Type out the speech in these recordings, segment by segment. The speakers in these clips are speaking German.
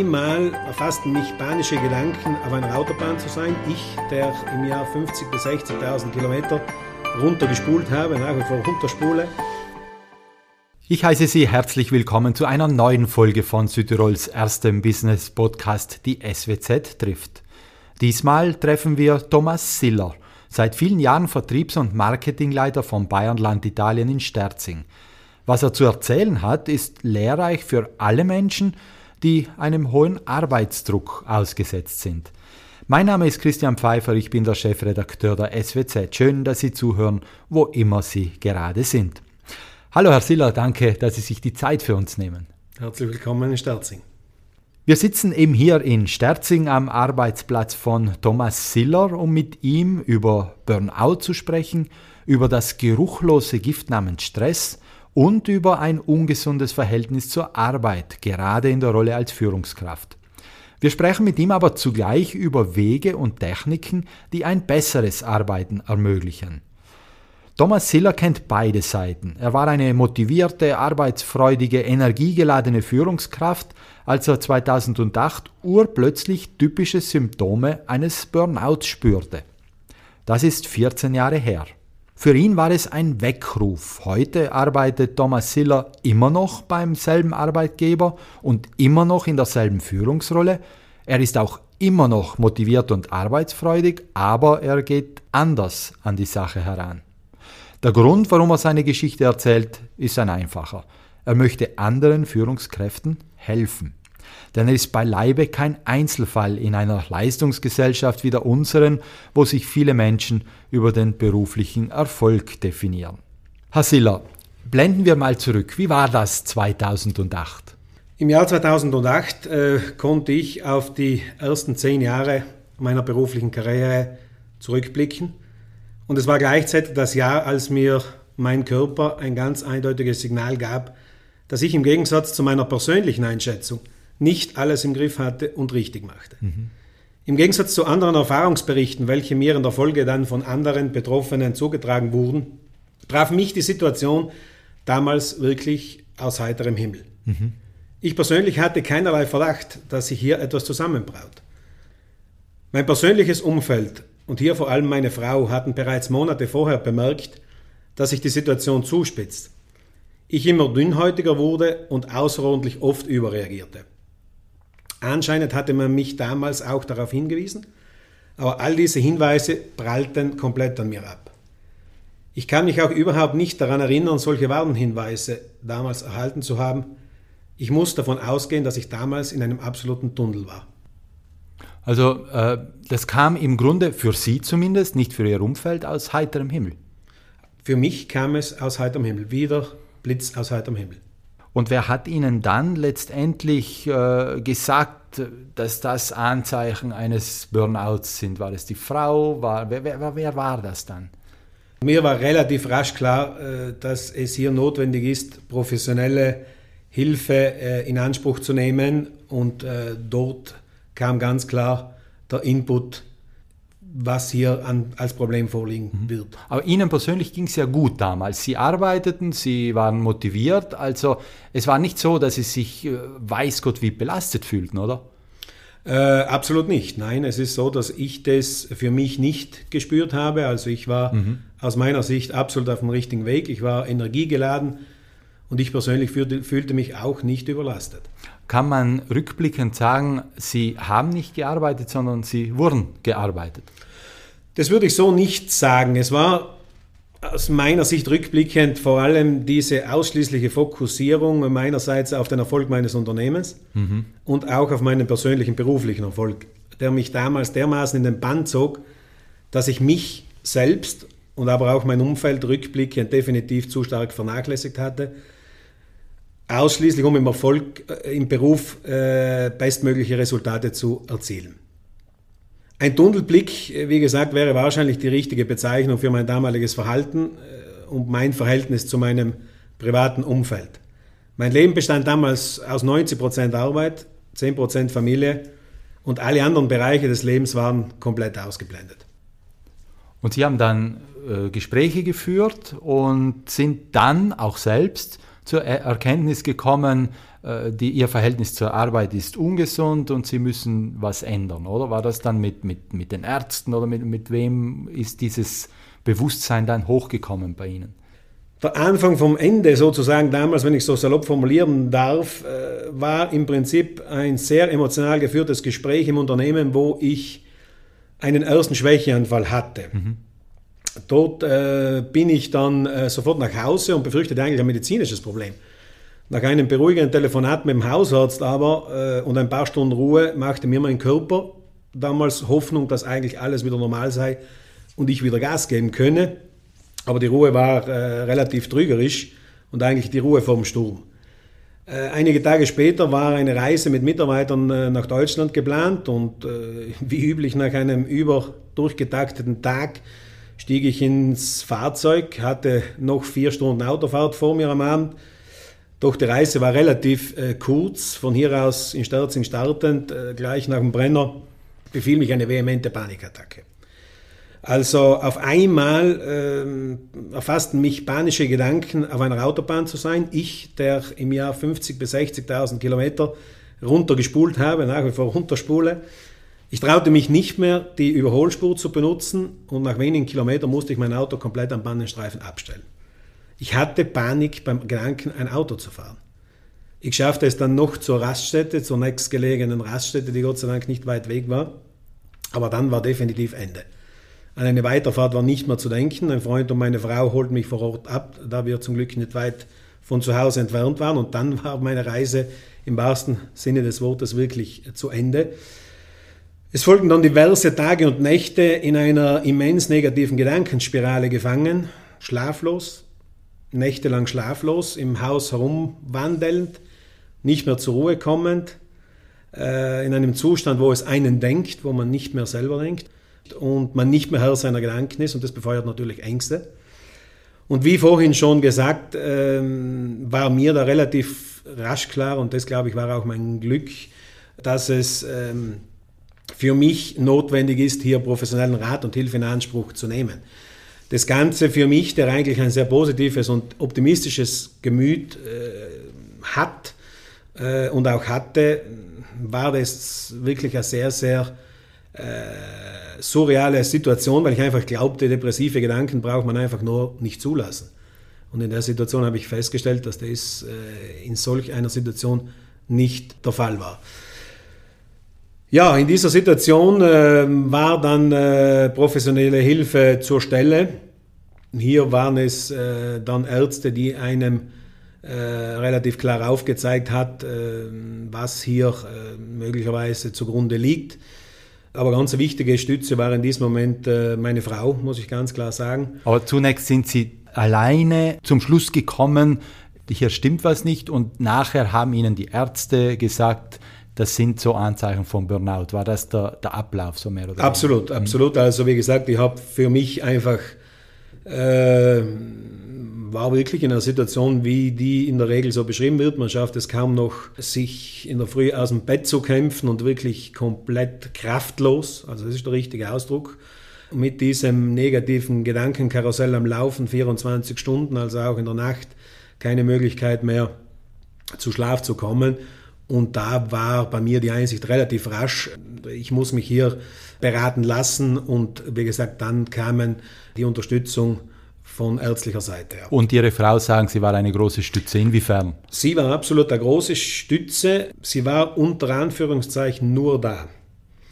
Einmal erfassten mich panische Gedanken, auf einer Autobahn zu sein. Ich, der im Jahr 50.000 bis 60.000 Kilometer runtergespult habe, nach wie vor runterspule. Ich heiße Sie herzlich willkommen zu einer neuen Folge von Südtirols erstem Business Podcast, die SWZ trifft. Diesmal treffen wir Thomas Siller, seit vielen Jahren Vertriebs- und Marketingleiter von Bayernland Italien in Sterzing. Was er zu erzählen hat, ist lehrreich für alle Menschen, die einem hohen Arbeitsdruck ausgesetzt sind. Mein Name ist Christian Pfeiffer, ich bin der Chefredakteur der SWZ. Schön, dass Sie zuhören, wo immer Sie gerade sind. Hallo Herr Siller, danke, dass Sie sich die Zeit für uns nehmen. Herzlich willkommen in Sterzing. Wir sitzen eben hier in Sterzing am Arbeitsplatz von Thomas Siller, um mit ihm über Burnout zu sprechen, über das geruchlose Gift namens Stress und über ein ungesundes Verhältnis zur Arbeit, gerade in der Rolle als Führungskraft. Wir sprechen mit ihm aber zugleich über Wege und Techniken, die ein besseres Arbeiten ermöglichen. Thomas Siller kennt beide Seiten. Er war eine motivierte, arbeitsfreudige, energiegeladene Führungskraft, als er 2008 urplötzlich typische Symptome eines Burnouts spürte. Das ist 14 Jahre her. Für ihn war es ein Weckruf. Heute arbeitet Thomas Siller immer noch beim selben Arbeitgeber und immer noch in derselben Führungsrolle. Er ist auch immer noch motiviert und arbeitsfreudig, aber er geht anders an die Sache heran. Der Grund, warum er seine Geschichte erzählt, ist ein einfacher. Er möchte anderen Führungskräften helfen. Denn er ist beileibe kein Einzelfall in einer Leistungsgesellschaft wie der unseren, wo sich viele Menschen über den beruflichen Erfolg definieren. Herr Siller, blenden wir mal zurück. Wie war das 2008? Im Jahr 2008 äh, konnte ich auf die ersten zehn Jahre meiner beruflichen Karriere zurückblicken und es war gleichzeitig das Jahr, als mir mein Körper ein ganz eindeutiges Signal gab, dass ich im Gegensatz zu meiner persönlichen Einschätzung nicht alles im Griff hatte und richtig machte. Mhm. Im Gegensatz zu anderen Erfahrungsberichten, welche mir in der Folge dann von anderen Betroffenen zugetragen wurden, traf mich die Situation damals wirklich aus heiterem Himmel. Mhm. Ich persönlich hatte keinerlei Verdacht, dass sich hier etwas zusammenbraut. Mein persönliches Umfeld und hier vor allem meine Frau hatten bereits Monate vorher bemerkt, dass sich die Situation zuspitzt. Ich immer dünnhäutiger wurde und außerordentlich oft überreagierte. Anscheinend hatte man mich damals auch darauf hingewiesen, aber all diese Hinweise prallten komplett an mir ab. Ich kann mich auch überhaupt nicht daran erinnern, solche Warnhinweise damals erhalten zu haben. Ich muss davon ausgehen, dass ich damals in einem absoluten Tunnel war. Also äh, das kam im Grunde für Sie zumindest, nicht für Ihr Umfeld, aus heiterem Himmel. Für mich kam es aus heiterem Himmel, wieder Blitz aus heiterem Himmel. Und wer hat Ihnen dann letztendlich äh, gesagt, dass das Anzeichen eines Burnouts sind? War es die Frau? War, wer, wer, wer war das dann? Mir war relativ rasch klar, äh, dass es hier notwendig ist, professionelle Hilfe äh, in Anspruch zu nehmen und äh, dort kam ganz klar der Input, was hier an, als Problem vorliegen mhm. wird. Aber Ihnen persönlich ging es ja gut damals. Sie arbeiteten, Sie waren motiviert, also es war nicht so, dass Sie sich äh, weiß Gott wie belastet fühlten, oder? Äh, absolut nicht. Nein, es ist so, dass ich das für mich nicht gespürt habe. Also ich war mhm. aus meiner Sicht absolut auf dem richtigen Weg. Ich war energiegeladen und ich persönlich fühlte, fühlte mich auch nicht überlastet kann man rückblickend sagen, Sie haben nicht gearbeitet, sondern Sie wurden gearbeitet? Das würde ich so nicht sagen. Es war aus meiner Sicht rückblickend vor allem diese ausschließliche Fokussierung meinerseits auf den Erfolg meines Unternehmens mhm. und auch auf meinen persönlichen beruflichen Erfolg, der mich damals dermaßen in den Bann zog, dass ich mich selbst und aber auch mein Umfeld rückblickend definitiv zu stark vernachlässigt hatte ausschließlich um im Erfolg äh, im Beruf äh, bestmögliche Resultate zu erzielen. Ein Tunnelblick, äh, wie gesagt, wäre wahrscheinlich die richtige Bezeichnung für mein damaliges Verhalten und mein Verhältnis zu meinem privaten Umfeld. Mein Leben bestand damals aus 90% Arbeit, 10% Familie und alle anderen Bereiche des Lebens waren komplett ausgeblendet. Und Sie haben dann äh, Gespräche geführt und sind dann auch selbst zur Erkenntnis gekommen, äh, die, ihr Verhältnis zur Arbeit ist ungesund und sie müssen was ändern, oder? War das dann mit, mit, mit den Ärzten oder mit, mit wem ist dieses Bewusstsein dann hochgekommen bei Ihnen? Der Anfang vom Ende sozusagen damals, wenn ich so salopp formulieren darf, äh, war im Prinzip ein sehr emotional geführtes Gespräch im Unternehmen, wo ich einen ersten Schwächeanfall hatte. Mhm. Dort äh, bin ich dann äh, sofort nach Hause und befürchtete eigentlich ein medizinisches Problem. Nach einem beruhigenden Telefonat mit dem Hausarzt aber äh, und ein paar Stunden Ruhe machte mir mein Körper damals Hoffnung, dass eigentlich alles wieder normal sei und ich wieder Gas geben könne. Aber die Ruhe war äh, relativ trügerisch und eigentlich die Ruhe vor dem Sturm. Äh, einige Tage später war eine Reise mit Mitarbeitern äh, nach Deutschland geplant und wie üblich nach einem über durchgetakteten Tag stieg ich ins Fahrzeug, hatte noch vier Stunden Autofahrt vor mir am Abend doch die Reise war relativ äh, kurz. Von hier aus in Sterzing startend, äh, gleich nach dem Brenner, befiel mich eine vehemente Panikattacke. Also auf einmal äh, erfassten mich panische Gedanken, auf einer Autobahn zu sein. Ich, der im Jahr 50.000 bis 60.000 Kilometer runtergespult habe, nach wie vor runterspule. Ich traute mich nicht mehr, die Überholspur zu benutzen und nach wenigen Kilometern musste ich mein Auto komplett am Bannenstreifen abstellen. Ich hatte Panik beim Gedanken, ein Auto zu fahren. Ich schaffte es dann noch zur Raststätte, zur nächstgelegenen Raststätte, die Gott sei Dank nicht weit weg war. Aber dann war definitiv Ende. An eine Weiterfahrt war nicht mehr zu denken. Ein Freund und meine Frau holten mich vor Ort ab, da wir zum Glück nicht weit von zu Hause entfernt waren. Und dann war meine Reise im wahrsten Sinne des Wortes wirklich zu Ende. Es folgten dann diverse Tage und Nächte in einer immens negativen Gedankenspirale gefangen, schlaflos, nächtelang schlaflos, im Haus herumwandelnd, nicht mehr zur Ruhe kommend, äh, in einem Zustand, wo es einen denkt, wo man nicht mehr selber denkt und man nicht mehr Herr seiner Gedanken ist und das befeuert natürlich Ängste. Und wie vorhin schon gesagt, ähm, war mir da relativ rasch klar und das glaube ich war auch mein Glück, dass es ähm, für mich notwendig ist, hier professionellen Rat und Hilfe in Anspruch zu nehmen das Ganze für mich, der eigentlich ein sehr positives und optimistisches Gemüt äh, hat äh, und auch hatte, war das wirklich eine sehr, sehr äh, surreale Situation, weil ich einfach glaubte, depressive Gedanken braucht man einfach nur nicht zulassen. Und in der Situation habe ich festgestellt, dass das äh, in solch einer Situation nicht der Fall war. Ja, in dieser Situation äh, war dann äh, professionelle Hilfe zur Stelle. Hier waren es äh, dann Ärzte, die einem äh, relativ klar aufgezeigt hat, äh, was hier äh, möglicherweise zugrunde liegt. Aber ganz wichtige Stütze war in diesem Moment meine Frau, muss ich ganz klar sagen. Aber zunächst sind Sie alleine zum Schluss gekommen, hier stimmt was nicht und nachher haben Ihnen die Ärzte gesagt, das sind so Anzeichen von Burnout. War das der, der Ablauf so mehr oder Absolut, weniger? absolut. Also wie gesagt, ich habe für mich einfach äh, war wirklich in einer Situation, wie die in der Regel so beschrieben wird. Man schafft es kaum noch, sich in der Früh aus dem Bett zu kämpfen und wirklich komplett kraftlos, also das ist der richtige Ausdruck, mit diesem negativen Gedankenkarussell am Laufen 24 Stunden, also auch in der Nacht keine Möglichkeit mehr zu Schlaf zu kommen. Und da war bei mir die Einsicht relativ rasch. Ich muss mich hier beraten lassen und wie gesagt, dann kamen die Unterstützung von ärztlicher Seite. Ja. Und Ihre Frau sagen, sie war eine große Stütze. Inwiefern? Sie war absolut eine große Stütze. Sie war unter Anführungszeichen nur da.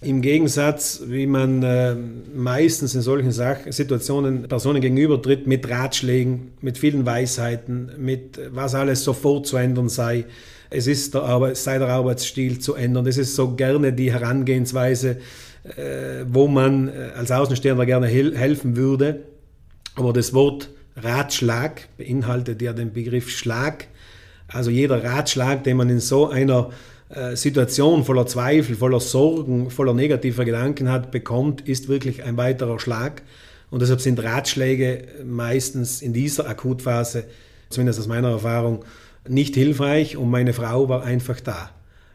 Im Gegensatz, wie man äh, meistens in solchen Sach Situationen Personen gegenübertritt, mit Ratschlägen, mit vielen Weisheiten, mit was alles sofort zu ändern sei, es ist der Arbeit, sei der Arbeitsstil zu ändern. Das ist so gerne die Herangehensweise, äh, wo man äh, als Außenstehender gerne helfen würde. Aber das Wort Ratschlag beinhaltet ja den Begriff Schlag. Also jeder Ratschlag, den man in so einer äh, Situation voller Zweifel, voller Sorgen, voller negativer Gedanken hat, bekommt, ist wirklich ein weiterer Schlag. Und deshalb sind Ratschläge meistens in dieser Akutphase, zumindest aus meiner Erfahrung, nicht hilfreich und meine Frau war einfach da.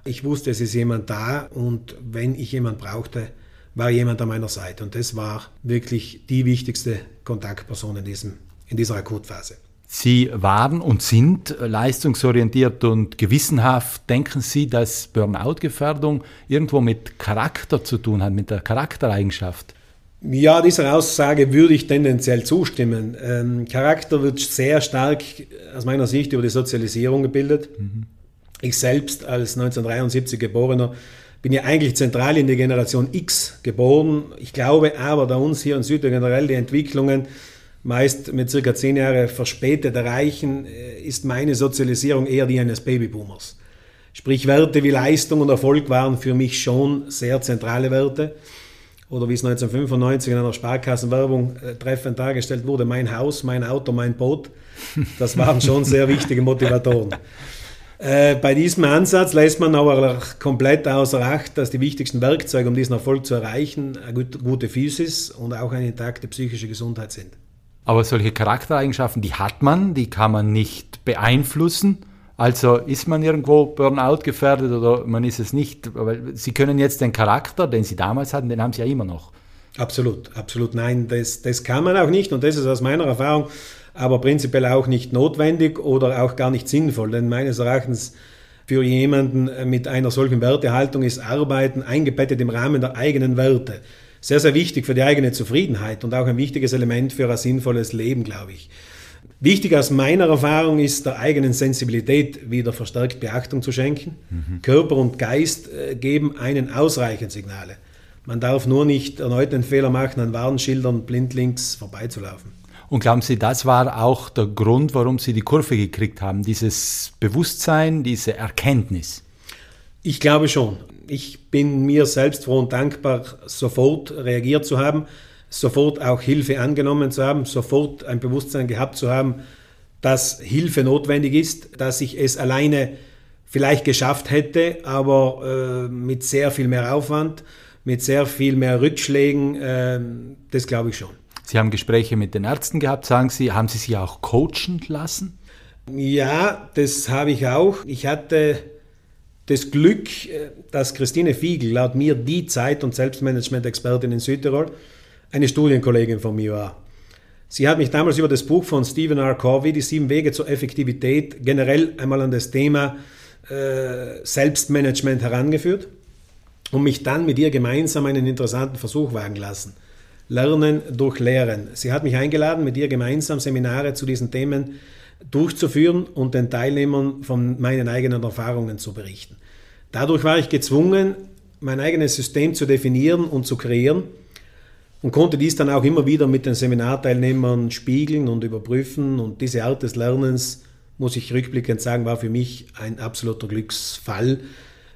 Ich wusste, es ist jemand da und wenn ich jemand brauchte, war jemand an meiner Seite. Und das war wirklich die wichtigste Kontaktperson in, diesem, in dieser Akutphase. Sie waren und sind leistungsorientiert und gewissenhaft. Denken Sie, dass Burnout-Gefährdung irgendwo mit Charakter zu tun hat, mit der Charaktereigenschaft? Ja, dieser Aussage würde ich tendenziell zustimmen. Ähm, Charakter wird sehr stark aus meiner Sicht über die Sozialisierung gebildet. Mhm. Ich selbst als 1973 geborener bin ja eigentlich zentral in die Generation X geboren. Ich glaube aber, da uns hier in Südtirol generell die Entwicklungen meist mit circa zehn Jahren verspätet erreichen, äh, ist meine Sozialisierung eher die eines Babyboomers. Sprich, Werte wie Leistung und Erfolg waren für mich schon sehr zentrale Werte oder wie es 1995 in einer Sparkassenwerbung äh, treffend dargestellt wurde, mein Haus, mein Auto, mein Boot, das waren schon sehr wichtige Motivatoren. Äh, bei diesem Ansatz lässt man aber komplett außer Acht, dass die wichtigsten Werkzeuge, um diesen Erfolg zu erreichen, eine gute Physis und auch eine intakte psychische Gesundheit sind. Aber solche Charaktereigenschaften, die hat man, die kann man nicht beeinflussen. Also ist man irgendwo Burnout gefährdet oder man ist es nicht? Weil Sie können jetzt den Charakter, den Sie damals hatten, den haben Sie ja immer noch. Absolut, absolut. Nein, das, das kann man auch nicht und das ist aus meiner Erfahrung aber prinzipiell auch nicht notwendig oder auch gar nicht sinnvoll. Denn meines Erachtens für jemanden mit einer solchen Wertehaltung ist Arbeiten eingebettet im Rahmen der eigenen Werte. Sehr, sehr wichtig für die eigene Zufriedenheit und auch ein wichtiges Element für ein sinnvolles Leben, glaube ich. Wichtig aus meiner Erfahrung ist, der eigenen Sensibilität wieder verstärkt Beachtung zu schenken. Mhm. Körper und Geist äh, geben einen ausreichend Signale. Man darf nur nicht erneut den Fehler machen, an Warnschildern blindlings vorbeizulaufen. Und glauben Sie, das war auch der Grund, warum Sie die Kurve gekriegt haben, dieses Bewusstsein, diese Erkenntnis? Ich glaube schon. Ich bin mir selbst froh und dankbar, sofort reagiert zu haben sofort auch Hilfe angenommen zu haben, sofort ein Bewusstsein gehabt zu haben, dass Hilfe notwendig ist, dass ich es alleine vielleicht geschafft hätte, aber äh, mit sehr viel mehr Aufwand, mit sehr viel mehr Rückschlägen, äh, das glaube ich schon. Sie haben Gespräche mit den Ärzten gehabt, sagen Sie, haben Sie sich auch coachen lassen? Ja, das habe ich auch. Ich hatte das Glück, äh, dass Christine Fiegel, laut mir die Zeit- und Selbstmanagement-Expertin in Südtirol, eine Studienkollegin von mir war. Sie hat mich damals über das Buch von Stephen R. Covey, Die sieben Wege zur Effektivität, generell einmal an das Thema äh, Selbstmanagement herangeführt und mich dann mit ihr gemeinsam einen interessanten Versuch wagen lassen. Lernen durch Lehren. Sie hat mich eingeladen, mit ihr gemeinsam Seminare zu diesen Themen durchzuführen und den Teilnehmern von meinen eigenen Erfahrungen zu berichten. Dadurch war ich gezwungen, mein eigenes System zu definieren und zu kreieren und konnte dies dann auch immer wieder mit den Seminarteilnehmern spiegeln und überprüfen. Und diese Art des Lernens, muss ich rückblickend sagen, war für mich ein absoluter Glücksfall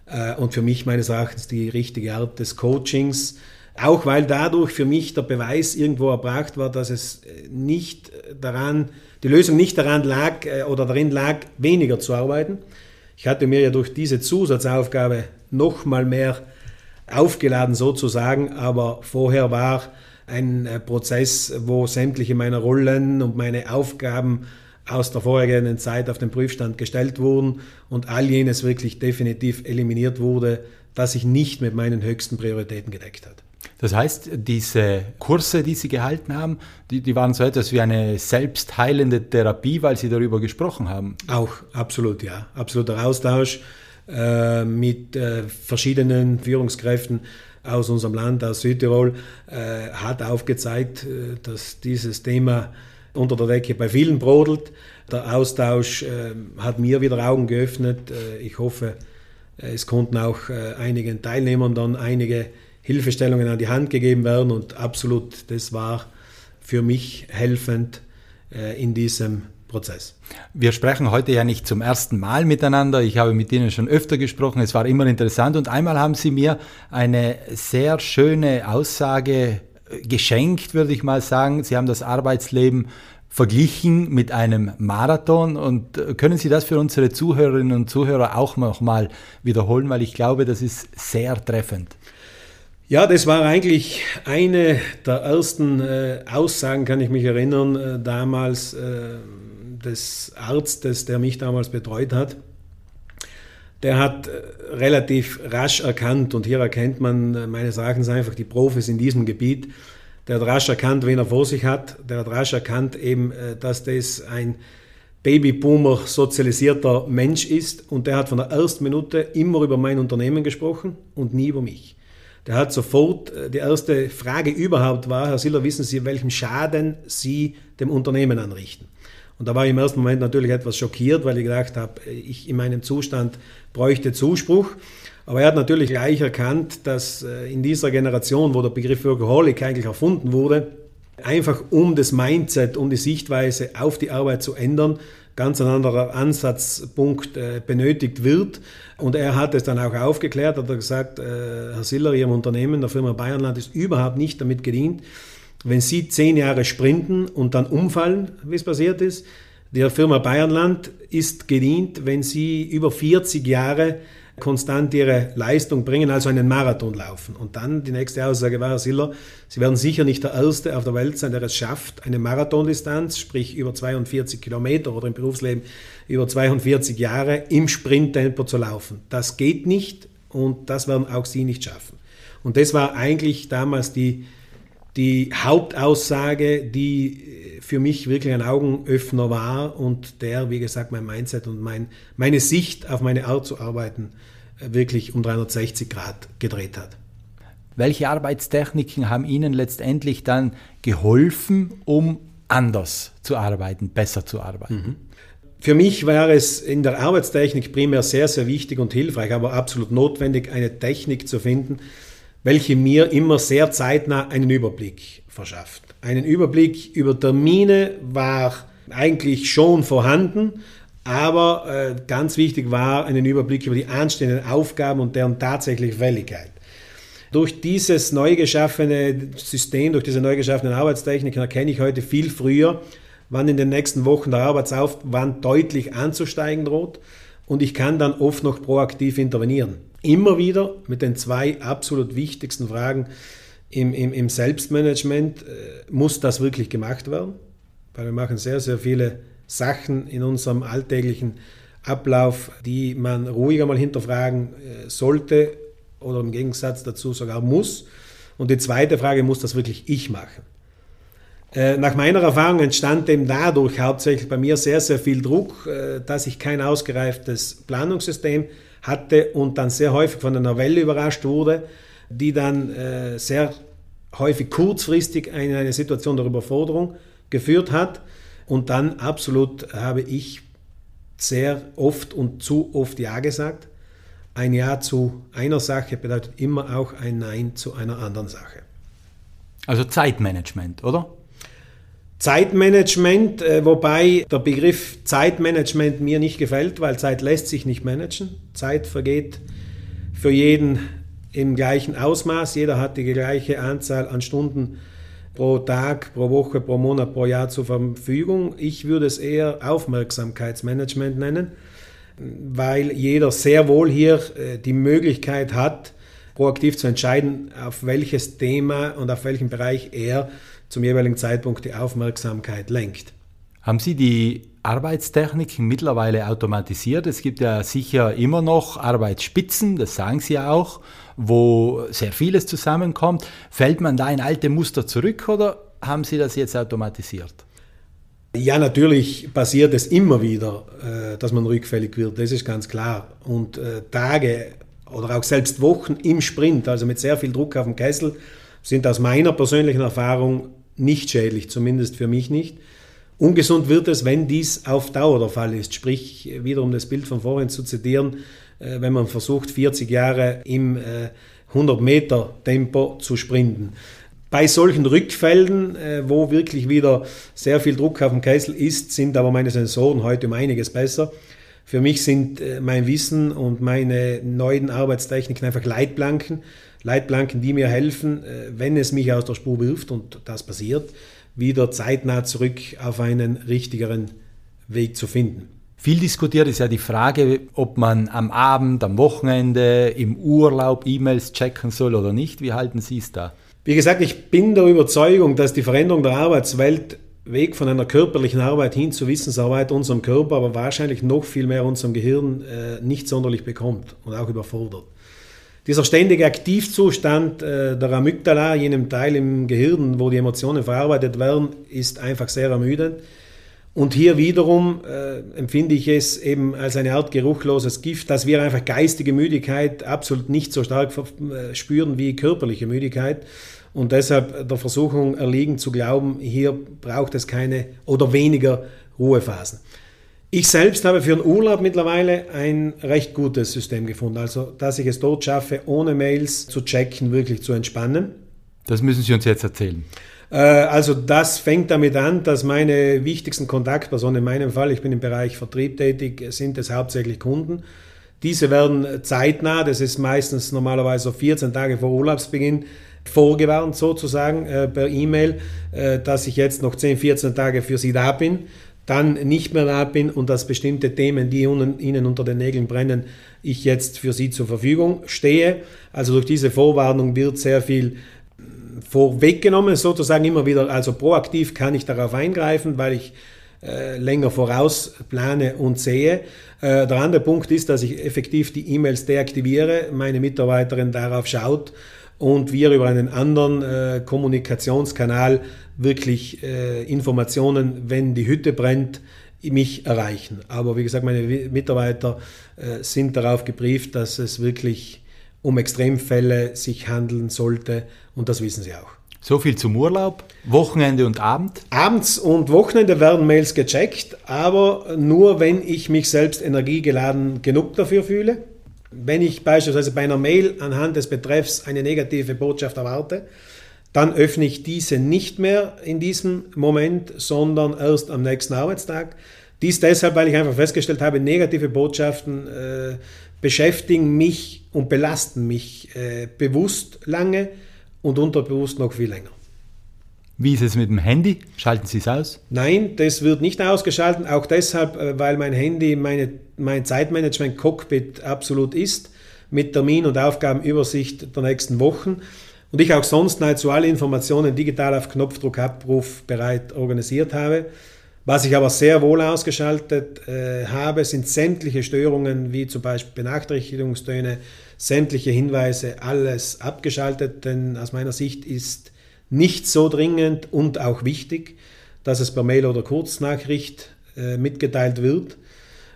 äh, und für mich meines Erachtens die richtige Art des Coachings. Auch weil dadurch für mich der Beweis irgendwo erbracht war, dass es nicht daran, die Lösung nicht daran lag äh, oder darin lag, weniger zu arbeiten. Ich hatte mir ja durch diese Zusatzaufgabe noch mal mehr aufgeladen sozusagen, aber vorher war ein äh, Prozess, wo sämtliche meiner Rollen und meine Aufgaben aus der vorhergehenden Zeit auf den Prüfstand gestellt wurden und all jenes wirklich definitiv eliminiert wurde, das sich nicht mit meinen höchsten Prioritäten gedeckt hat. Das heißt, diese Kurse, die Sie gehalten haben, die, die waren so etwas wie eine selbstheilende Therapie, weil Sie darüber gesprochen haben. Auch, absolut, ja. Absoluter Austausch äh, mit äh, verschiedenen Führungskräften aus unserem Land, aus Südtirol, äh, hat aufgezeigt, äh, dass dieses Thema unter der Decke bei vielen brodelt. Der Austausch äh, hat mir wieder Augen geöffnet. Ich hoffe, es konnten auch einigen Teilnehmern dann einige Hilfestellungen an die Hand gegeben werden und absolut, das war für mich helfend in diesem Prozess. Wir sprechen heute ja nicht zum ersten Mal miteinander. Ich habe mit Ihnen schon öfter gesprochen. Es war immer interessant. Und einmal haben Sie mir eine sehr schöne Aussage äh, geschenkt, würde ich mal sagen. Sie haben das Arbeitsleben verglichen mit einem Marathon. Und äh, können Sie das für unsere Zuhörerinnen und Zuhörer auch noch mal wiederholen, weil ich glaube, das ist sehr treffend. Ja, das war eigentlich eine der ersten äh, Aussagen, kann ich mich erinnern, äh, damals. Äh, des Arztes, der mich damals betreut hat, der hat äh, relativ rasch erkannt, und hier erkennt man äh, meines Erachtens einfach die Profis in diesem Gebiet, der hat rasch erkannt, wen er vor sich hat, der hat rasch erkannt eben, äh, dass das ein Babyboomer sozialisierter Mensch ist und der hat von der ersten Minute immer über mein Unternehmen gesprochen und nie über mich. Der hat sofort, die erste Frage überhaupt war, Herr Siller, wissen Sie, welchen Schaden Sie dem Unternehmen anrichten? Und da war ich im ersten Moment natürlich etwas schockiert, weil ich gedacht habe, ich in meinem Zustand bräuchte Zuspruch. Aber er hat natürlich gleich erkannt, dass äh, in dieser Generation, wo der Begriff Workaholic eigentlich erfunden wurde, einfach um das Mindset, um die Sichtweise auf die Arbeit zu ändern, ganz ein anderer Ansatzpunkt äh, benötigt wird. Und er hat es dann auch aufgeklärt, hat er gesagt, äh, Herr Siller, Ihrem Unternehmen, der Firma Bayernland, ist überhaupt nicht damit gedient, wenn Sie zehn Jahre sprinten und dann umfallen, wie es passiert ist. Der Firma Bayernland ist gedient, wenn Sie über 40 Jahre konstant ihre Leistung bringen, also einen Marathon laufen. Und dann die nächste Aussage war, Herr Siller, Sie werden sicher nicht der Erste auf der Welt sein, der es schafft, eine Marathondistanz, sprich über 42 Kilometer oder im Berufsleben über 42 Jahre im Sprinttempo zu laufen. Das geht nicht und das werden auch Sie nicht schaffen. Und das war eigentlich damals die, die Hauptaussage, die für mich wirklich ein Augenöffner war und der, wie gesagt, mein Mindset und mein, meine Sicht auf meine Art zu arbeiten wirklich um 360 Grad gedreht hat. Welche Arbeitstechniken haben Ihnen letztendlich dann geholfen, um anders zu arbeiten, besser zu arbeiten? Mhm. Für mich war es in der Arbeitstechnik primär sehr, sehr wichtig und hilfreich, aber absolut notwendig, eine Technik zu finden, welche mir immer sehr zeitnah einen Überblick verschafft. Einen Überblick über Termine war eigentlich schon vorhanden, aber äh, ganz wichtig war einen Überblick über die anstehenden Aufgaben und deren tatsächliche Fälligkeit. Durch dieses neu geschaffene System, durch diese neu geschaffenen Arbeitstechniken erkenne ich heute viel früher, wann in den nächsten Wochen der Arbeitsaufwand deutlich anzusteigen droht und ich kann dann oft noch proaktiv intervenieren. Immer wieder mit den zwei absolut wichtigsten Fragen im, im, im Selbstmanagement, äh, muss das wirklich gemacht werden? Weil wir machen sehr, sehr viele Sachen in unserem alltäglichen Ablauf, die man ruhiger mal hinterfragen äh, sollte oder im Gegensatz dazu sogar muss. Und die zweite Frage, muss das wirklich ich machen? Äh, nach meiner Erfahrung entstand eben dadurch hauptsächlich bei mir sehr, sehr viel Druck, äh, dass ich kein ausgereiftes Planungssystem hatte und dann sehr häufig von einer Welle überrascht wurde, die dann sehr häufig kurzfristig in eine Situation der Überforderung geführt hat. Und dann absolut habe ich sehr oft und zu oft Ja gesagt. Ein Ja zu einer Sache bedeutet immer auch ein Nein zu einer anderen Sache. Also Zeitmanagement, oder? Zeitmanagement, äh, wobei der Begriff Zeitmanagement mir nicht gefällt, weil Zeit lässt sich nicht managen. Zeit vergeht für jeden im gleichen Ausmaß. Jeder hat die gleiche Anzahl an Stunden pro Tag, pro Woche, pro Monat, pro Jahr zur Verfügung. Ich würde es eher Aufmerksamkeitsmanagement nennen, weil jeder sehr wohl hier äh, die Möglichkeit hat, proaktiv zu entscheiden, auf welches Thema und auf welchen Bereich er zum jeweiligen Zeitpunkt die Aufmerksamkeit lenkt. Haben Sie die Arbeitstechniken mittlerweile automatisiert? Es gibt ja sicher immer noch Arbeitsspitzen, das sagen Sie ja auch wo sehr vieles zusammenkommt. Fällt man da in alte Muster zurück oder haben Sie das jetzt automatisiert? Ja, natürlich passiert es immer wieder, äh, dass man rückfällig wird, das ist ganz klar. Und äh, Tage oder auch selbst Wochen im Sprint, also mit sehr viel Druck auf dem Kessel, sind aus meiner persönlichen Erfahrung nicht schädlich, zumindest für mich nicht. Ungesund wird es, wenn dies auf Dauer der Fall ist. Sprich, wiederum das Bild von vorhin zu zitieren, äh, wenn man versucht, 40 Jahre im 100 äh, Meter Tempo zu sprinten. Bei solchen Rückfällen, äh, wo wirklich wieder sehr viel Druck auf dem Kessel ist, sind aber meine Sensoren heute um einiges besser. Für mich sind mein Wissen und meine neuen Arbeitstechniken einfach Leitplanken. Leitplanken, die mir helfen, wenn es mich aus der Spur wirft, und das passiert, wieder zeitnah zurück auf einen richtigeren Weg zu finden. Viel diskutiert ist ja die Frage, ob man am Abend, am Wochenende, im Urlaub E-Mails checken soll oder nicht. Wie halten Sie es da? Wie gesagt, ich bin der Überzeugung, dass die Veränderung der Arbeitswelt Weg von einer körperlichen Arbeit hin zur Wissensarbeit unserem Körper, aber wahrscheinlich noch viel mehr unserem Gehirn äh, nicht sonderlich bekommt und auch überfordert. Dieser ständige Aktivzustand äh, der Amygdala, jenem Teil im Gehirn, wo die Emotionen verarbeitet werden, ist einfach sehr ermüdend. Und hier wiederum äh, empfinde ich es eben als eine Art geruchloses Gift, dass wir einfach geistige Müdigkeit absolut nicht so stark äh, spüren wie körperliche Müdigkeit. Und deshalb der Versuchung erliegen zu glauben, hier braucht es keine oder weniger Ruhephasen. Ich selbst habe für den Urlaub mittlerweile ein recht gutes System gefunden. Also, dass ich es dort schaffe, ohne Mails zu checken, wirklich zu entspannen. Das müssen Sie uns jetzt erzählen. Äh, also das fängt damit an, dass meine wichtigsten Kontaktpersonen, in meinem Fall, ich bin im Bereich Vertrieb tätig, sind es hauptsächlich Kunden. Diese werden zeitnah, das ist meistens normalerweise so 14 Tage vor Urlaubsbeginn, vorgewarnt sozusagen äh, per E-Mail, äh, dass ich jetzt noch 10, 14 Tage für sie da bin, dann nicht mehr da bin und dass bestimmte Themen, die ihnen unter den Nägeln brennen, ich jetzt für sie zur Verfügung stehe. Also durch diese Vorwarnung wird sehr viel vorweggenommen, sozusagen immer wieder, also proaktiv kann ich darauf eingreifen, weil ich äh, länger voraus plane und sehe. Äh, der andere Punkt ist, dass ich effektiv die E-Mails deaktiviere, meine Mitarbeiterin darauf schaut und wir über einen anderen äh, Kommunikationskanal wirklich äh, Informationen, wenn die Hütte brennt, mich erreichen. Aber wie gesagt, meine Mitarbeiter äh, sind darauf gebrieft, dass es wirklich um Extremfälle sich handeln sollte und das wissen sie auch. So viel zum Urlaub, Wochenende und Abend? Abends und Wochenende werden Mails gecheckt, aber nur wenn ich mich selbst energiegeladen genug dafür fühle. Wenn ich beispielsweise bei einer Mail anhand des Betreffs eine negative Botschaft erwarte, dann öffne ich diese nicht mehr in diesem Moment, sondern erst am nächsten Arbeitstag. Dies deshalb, weil ich einfach festgestellt habe, negative Botschaften äh, beschäftigen mich und belasten mich äh, bewusst lange und unterbewusst noch viel länger. Wie ist es mit dem Handy? Schalten Sie es aus? Nein, das wird nicht ausgeschaltet, auch deshalb, äh, weil mein Handy meine, mein Zeitmanagement-Cockpit absolut ist, mit Termin- und Aufgabenübersicht der nächsten Wochen. Und ich auch sonst nahezu alle Informationen digital auf Knopfdruck abrufbereit organisiert habe. Was ich aber sehr wohl ausgeschaltet äh, habe, sind sämtliche Störungen, wie zum Beispiel Benachrichtigungstöne, sämtliche Hinweise, alles abgeschaltet, denn aus meiner Sicht ist nicht so dringend und auch wichtig, dass es per Mail oder Kurznachricht äh, mitgeteilt wird.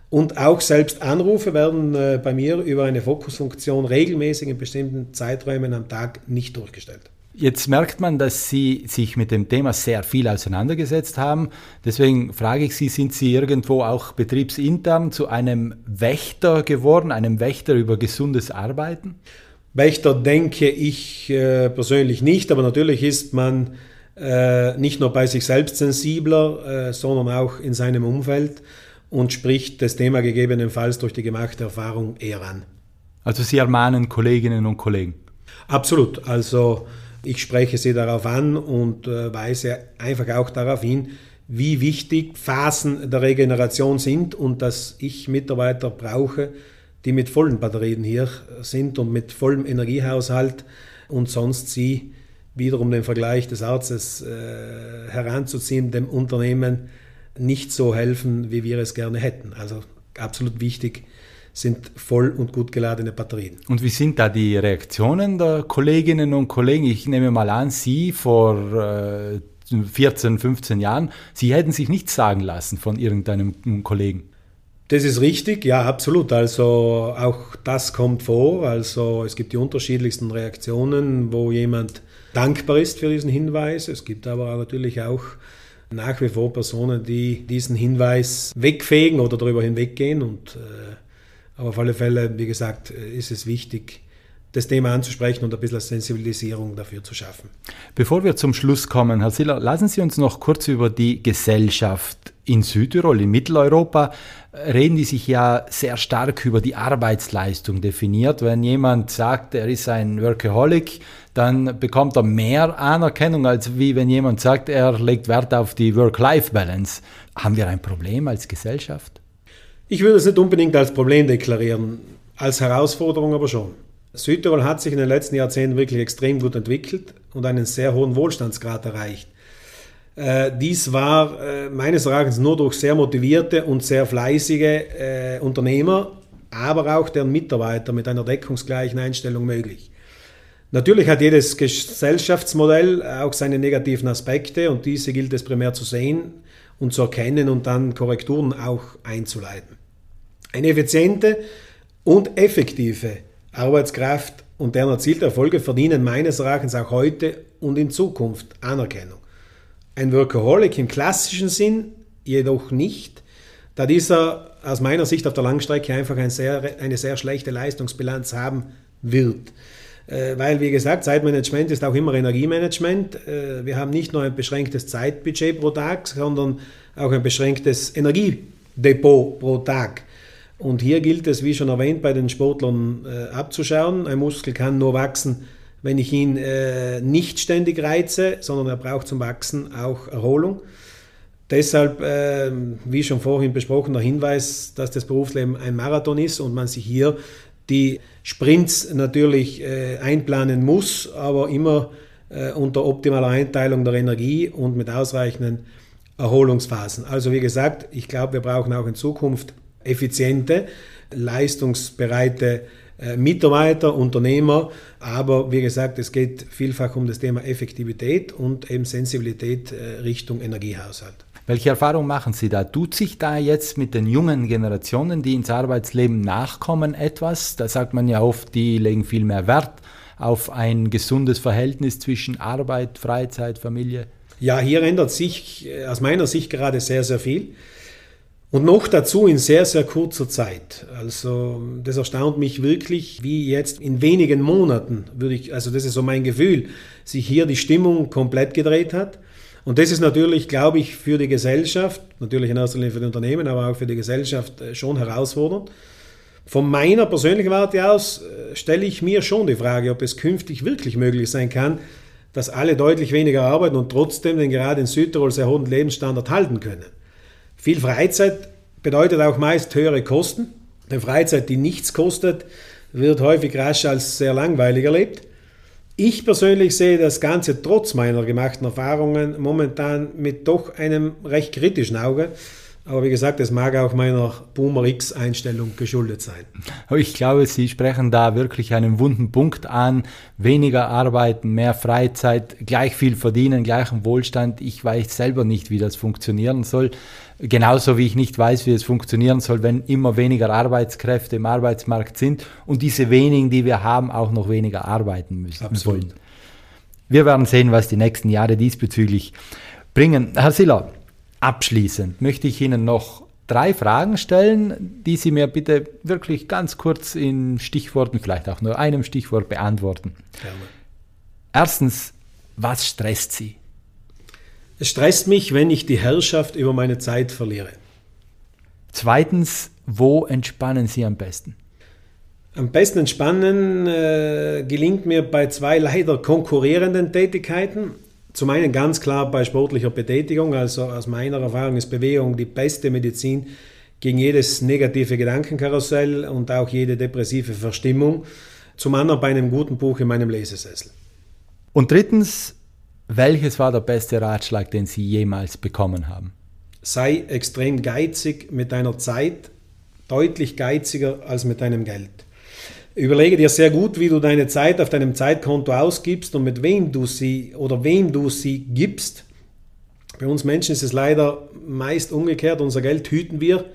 Und auch selbst Anrufe werden äh, bei mir über eine Fokusfunktion regelmäßig in bestimmten Zeiträumen am Tag nicht durchgestellt. Jetzt merkt man, dass Sie sich mit dem Thema sehr viel auseinandergesetzt haben. Deswegen frage ich Sie, sind Sie irgendwo auch betriebsintern zu einem Wächter geworden, einem Wächter über gesundes Arbeiten? Wächter denke ich äh, persönlich nicht, aber natürlich ist man äh, nicht nur bei sich selbst sensibler, äh, sondern auch in seinem Umfeld und spricht das Thema gegebenenfalls durch die gemachte Erfahrung eher an. Also Sie ermahnen Kolleginnen und Kollegen? Absolut. Also ich spreche sie darauf an und weise einfach auch darauf hin, wie wichtig Phasen der Regeneration sind und dass ich Mitarbeiter brauche, die mit vollen Batterien hier sind und mit vollem Energiehaushalt und sonst sie wiederum den Vergleich des Arztes äh, heranzuziehen, dem Unternehmen nicht so helfen, wie wir es gerne hätten. Also absolut wichtig, sind voll und gut geladene Batterien. Und wie sind da die Reaktionen der Kolleginnen und Kollegen? Ich nehme mal an, Sie vor äh, 14, 15 Jahren, Sie hätten sich nichts sagen lassen von irgendeinem Kollegen. Das ist richtig, ja, absolut. Also auch das kommt vor. Also es gibt die unterschiedlichsten Reaktionen, wo jemand dankbar ist für diesen Hinweis. Es gibt aber natürlich auch nach wie vor Personen, die diesen Hinweis wegfegen oder darüber hinweggehen und äh, aber auf alle Fälle, wie gesagt, ist es wichtig, das Thema anzusprechen und ein bisschen Sensibilisierung dafür zu schaffen. Bevor wir zum Schluss kommen, Herr Siller, lassen Sie uns noch kurz über die Gesellschaft in Südtirol, in Mitteleuropa, reden die sich ja sehr stark über die Arbeitsleistung definiert. Wenn jemand sagt, er ist ein Workaholic, dann bekommt er mehr Anerkennung, als wie wenn jemand sagt, er legt Wert auf die Work-Life-Balance. Haben wir ein Problem als Gesellschaft? Ich würde es nicht unbedingt als Problem deklarieren, als Herausforderung aber schon. Südtirol hat sich in den letzten Jahrzehnten wirklich extrem gut entwickelt und einen sehr hohen Wohlstandsgrad erreicht. Äh, dies war äh, meines Erachtens nur durch sehr motivierte und sehr fleißige äh, Unternehmer, aber auch deren Mitarbeiter mit einer deckungsgleichen Einstellung möglich. Natürlich hat jedes Gesellschaftsmodell auch seine negativen Aspekte und diese gilt es primär zu sehen und zu erkennen und dann Korrekturen auch einzuleiten. Eine effiziente und effektive Arbeitskraft und deren erzielte Erfolge verdienen meines Erachtens auch heute und in Zukunft Anerkennung. Ein Workaholic im klassischen Sinn jedoch nicht, da dieser aus meiner Sicht auf der Langstrecke einfach ein sehr, eine sehr schlechte Leistungsbilanz haben wird. Äh, weil, wie gesagt, Zeitmanagement ist auch immer Energiemanagement. Äh, wir haben nicht nur ein beschränktes Zeitbudget pro Tag, sondern auch ein beschränktes Energiedepot pro Tag. Und hier gilt es, wie schon erwähnt, bei den Sportlern äh, abzuschauen. Ein Muskel kann nur wachsen, wenn ich ihn äh, nicht ständig reize, sondern er braucht zum Wachsen auch Erholung. Deshalb, äh, wie schon vorhin besprochen, der Hinweis, dass das Berufsleben ein Marathon ist und man sich hier die Sprints natürlich äh, einplanen muss, aber immer äh, unter optimaler Einteilung der Energie und mit ausreichenden Erholungsphasen. Also wie gesagt, ich glaube, wir brauchen auch in Zukunft effiziente, leistungsbereite äh, Mitarbeiter, Unternehmer, aber wie gesagt, es geht vielfach um das Thema Effektivität und eben Sensibilität äh, Richtung Energiehaushalt. Welche Erfahrung machen Sie da? Tut sich da jetzt mit den jungen Generationen, die ins Arbeitsleben nachkommen, etwas? Da sagt man ja oft, die legen viel mehr Wert auf ein gesundes Verhältnis zwischen Arbeit, Freizeit, Familie. Ja, hier ändert sich äh, aus meiner Sicht gerade sehr, sehr viel. Und noch dazu in sehr, sehr kurzer Zeit. Also das erstaunt mich wirklich, wie jetzt in wenigen Monaten, würde ich, also das ist so mein Gefühl, sich hier die Stimmung komplett gedreht hat. Und das ist natürlich, glaube ich, für die Gesellschaft, natürlich in erster Linie für die Unternehmen, aber auch für die Gesellschaft äh, schon herausfordernd. Von meiner persönlichen Warte aus äh, stelle ich mir schon die Frage, ob es künftig wirklich möglich sein kann, dass alle deutlich weniger arbeiten und trotzdem den gerade in Südtirol sehr hohen Lebensstandard halten können. Viel Freizeit bedeutet auch meist höhere Kosten. Eine Freizeit, die nichts kostet, wird häufig rasch als sehr langweilig erlebt. Ich persönlich sehe das Ganze trotz meiner gemachten Erfahrungen momentan mit doch einem recht kritischen Auge. Aber wie gesagt, es mag auch meiner Boomer X-Einstellung geschuldet sein. Ich glaube, Sie sprechen da wirklich einen wunden Punkt an. Weniger arbeiten, mehr Freizeit, gleich viel verdienen, gleichen Wohlstand. Ich weiß selber nicht, wie das funktionieren soll. Genauso wie ich nicht weiß, wie es funktionieren soll, wenn immer weniger Arbeitskräfte im Arbeitsmarkt sind und diese wenigen, die wir haben, auch noch weniger arbeiten müssen Absolut. wollen. Wir werden sehen, was die nächsten Jahre diesbezüglich bringen. Herr Siller, Abschließend möchte ich Ihnen noch drei Fragen stellen, die Sie mir bitte wirklich ganz kurz in Stichworten, vielleicht auch nur einem Stichwort beantworten. Gerne. Erstens, was stresst Sie? Es stresst mich, wenn ich die Herrschaft über meine Zeit verliere. Zweitens, wo entspannen Sie am besten? Am besten entspannen äh, gelingt mir bei zwei leider konkurrierenden Tätigkeiten. Zum einen ganz klar bei sportlicher Betätigung, also aus meiner Erfahrung ist Bewegung die beste Medizin gegen jedes negative Gedankenkarussell und auch jede depressive Verstimmung. Zum anderen bei einem guten Buch in meinem Lesesessel. Und drittens, welches war der beste Ratschlag, den Sie jemals bekommen haben? Sei extrem geizig mit deiner Zeit, deutlich geiziger als mit deinem Geld. Überlege dir sehr gut, wie du deine Zeit auf deinem Zeitkonto ausgibst und mit wem du sie oder wem du sie gibst. Bei uns Menschen ist es leider meist umgekehrt. Unser Geld hüten wir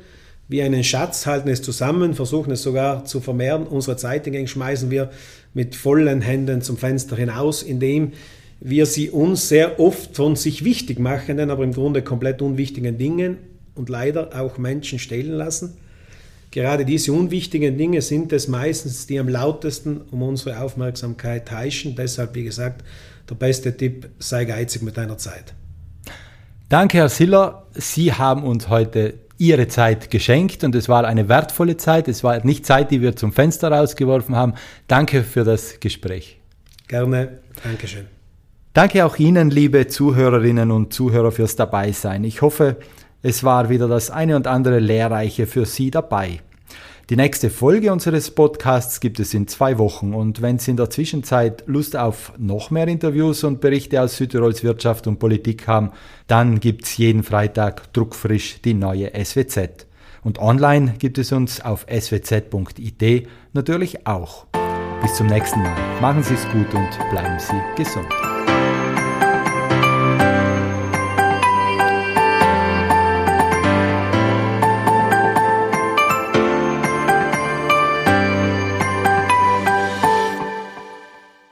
wie einen Schatz, halten es zusammen, versuchen es sogar zu vermehren. Unsere Zeit hingegen schmeißen wir mit vollen Händen zum Fenster hinaus, indem wir sie uns sehr oft von sich wichtig machenden, aber im Grunde komplett unwichtigen Dingen und leider auch Menschen stehlen lassen. Gerade diese unwichtigen Dinge sind es meistens, die am lautesten um unsere Aufmerksamkeit heischen. Deshalb, wie gesagt, der beste Tipp, sei geizig mit deiner Zeit. Danke, Herr Siller. Sie haben uns heute Ihre Zeit geschenkt und es war eine wertvolle Zeit. Es war nicht Zeit, die wir zum Fenster rausgeworfen haben. Danke für das Gespräch. Gerne. Dankeschön. Danke auch Ihnen, liebe Zuhörerinnen und Zuhörer, fürs Dabeisein. Ich hoffe, es war wieder das eine und andere Lehrreiche für Sie dabei. Die nächste Folge unseres Podcasts gibt es in zwei Wochen und wenn Sie in der Zwischenzeit Lust auf noch mehr Interviews und Berichte aus Südtirols Wirtschaft und Politik haben, dann gibt es jeden Freitag druckfrisch die neue SWZ. Und online gibt es uns auf swz.it natürlich auch. Bis zum nächsten Mal. Machen Sie es gut und bleiben Sie gesund.